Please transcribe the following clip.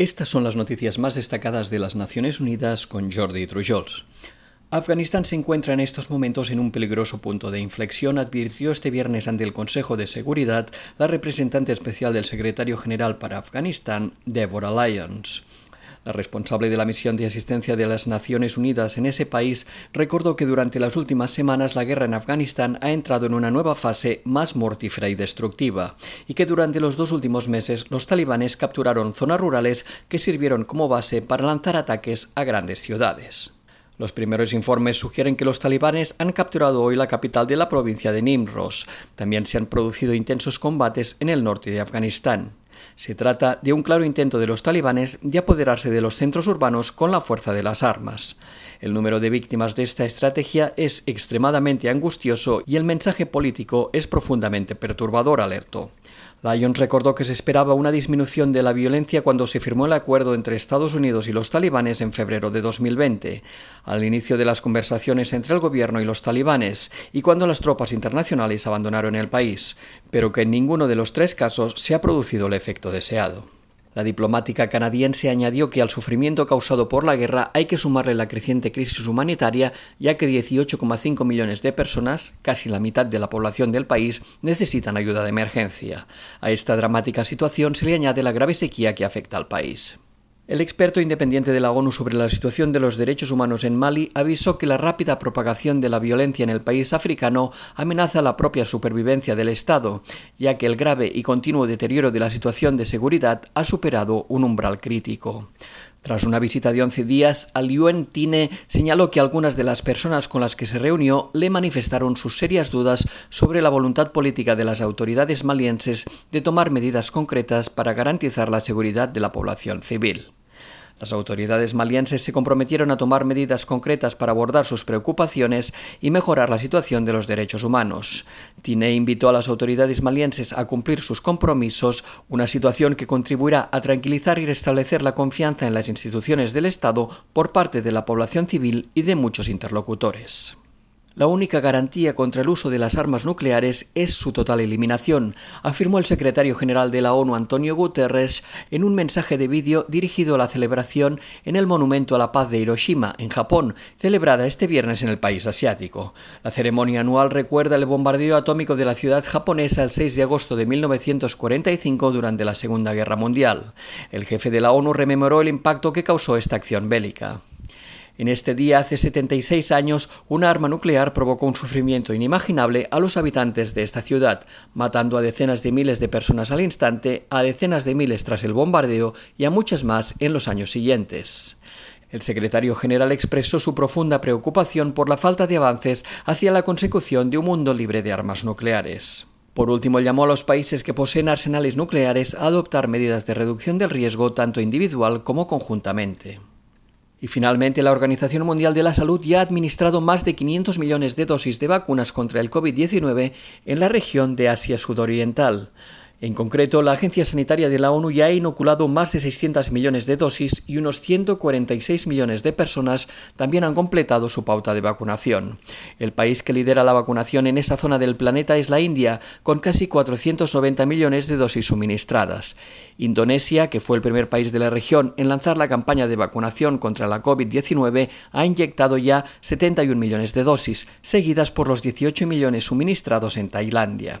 Estas son las noticias más destacadas de las Naciones Unidas con Jordi Trujols. Afganistán se encuentra en estos momentos en un peligroso punto de inflexión, advirtió este viernes ante el Consejo de Seguridad la representante especial del secretario general para Afganistán, Deborah Lyons. La responsable de la misión de asistencia de las Naciones Unidas en ese país recordó que durante las últimas semanas la guerra en Afganistán ha entrado en una nueva fase más mortífera y destructiva, y que durante los dos últimos meses los talibanes capturaron zonas rurales que sirvieron como base para lanzar ataques a grandes ciudades. Los primeros informes sugieren que los talibanes han capturado hoy la capital de la provincia de Nimros. También se han producido intensos combates en el norte de Afganistán. Se trata de un claro intento de los talibanes de apoderarse de los centros urbanos con la fuerza de las armas. El número de víctimas de esta estrategia es extremadamente angustioso y el mensaje político es profundamente perturbador, alertó. Lyons recordó que se esperaba una disminución de la violencia cuando se firmó el acuerdo entre Estados Unidos y los talibanes en febrero de 2020, al inicio de las conversaciones entre el gobierno y los talibanes, y cuando las tropas internacionales abandonaron el país, pero que en ninguno de los tres casos se ha producido el efecto deseado. La diplomática canadiense añadió que al sufrimiento causado por la guerra hay que sumarle la creciente crisis humanitaria, ya que 18,5 millones de personas, casi la mitad de la población del país, necesitan ayuda de emergencia. A esta dramática situación se le añade la grave sequía que afecta al país. El experto independiente de la ONU sobre la situación de los derechos humanos en Mali avisó que la rápida propagación de la violencia en el país africano amenaza la propia supervivencia del Estado, ya que el grave y continuo deterioro de la situación de seguridad ha superado un umbral crítico. Tras una visita de 11 días, Aliuen Tine señaló que algunas de las personas con las que se reunió le manifestaron sus serias dudas sobre la voluntad política de las autoridades malienses de tomar medidas concretas para garantizar la seguridad de la población civil. Las autoridades malienses se comprometieron a tomar medidas concretas para abordar sus preocupaciones y mejorar la situación de los derechos humanos. Tine invitó a las autoridades malienses a cumplir sus compromisos, una situación que contribuirá a tranquilizar y restablecer la confianza en las instituciones del Estado por parte de la población civil y de muchos interlocutores. La única garantía contra el uso de las armas nucleares es su total eliminación, afirmó el secretario general de la ONU Antonio Guterres en un mensaje de vídeo dirigido a la celebración en el Monumento a la Paz de Hiroshima, en Japón, celebrada este viernes en el país asiático. La ceremonia anual recuerda el bombardeo atómico de la ciudad japonesa el 6 de agosto de 1945 durante la Segunda Guerra Mundial. El jefe de la ONU rememoró el impacto que causó esta acción bélica. En este día, hace 76 años, una arma nuclear provocó un sufrimiento inimaginable a los habitantes de esta ciudad, matando a decenas de miles de personas al instante, a decenas de miles tras el bombardeo y a muchas más en los años siguientes. El secretario general expresó su profunda preocupación por la falta de avances hacia la consecución de un mundo libre de armas nucleares. Por último, llamó a los países que poseen arsenales nucleares a adoptar medidas de reducción del riesgo tanto individual como conjuntamente. Y finalmente, la Organización Mundial de la Salud ya ha administrado más de 500 millones de dosis de vacunas contra el COVID-19 en la región de Asia Sudoriental. En concreto, la Agencia Sanitaria de la ONU ya ha inoculado más de 600 millones de dosis y unos 146 millones de personas también han completado su pauta de vacunación. El país que lidera la vacunación en esa zona del planeta es la India, con casi 490 millones de dosis suministradas. Indonesia, que fue el primer país de la región en lanzar la campaña de vacunación contra la COVID-19, ha inyectado ya 71 millones de dosis, seguidas por los 18 millones suministrados en Tailandia.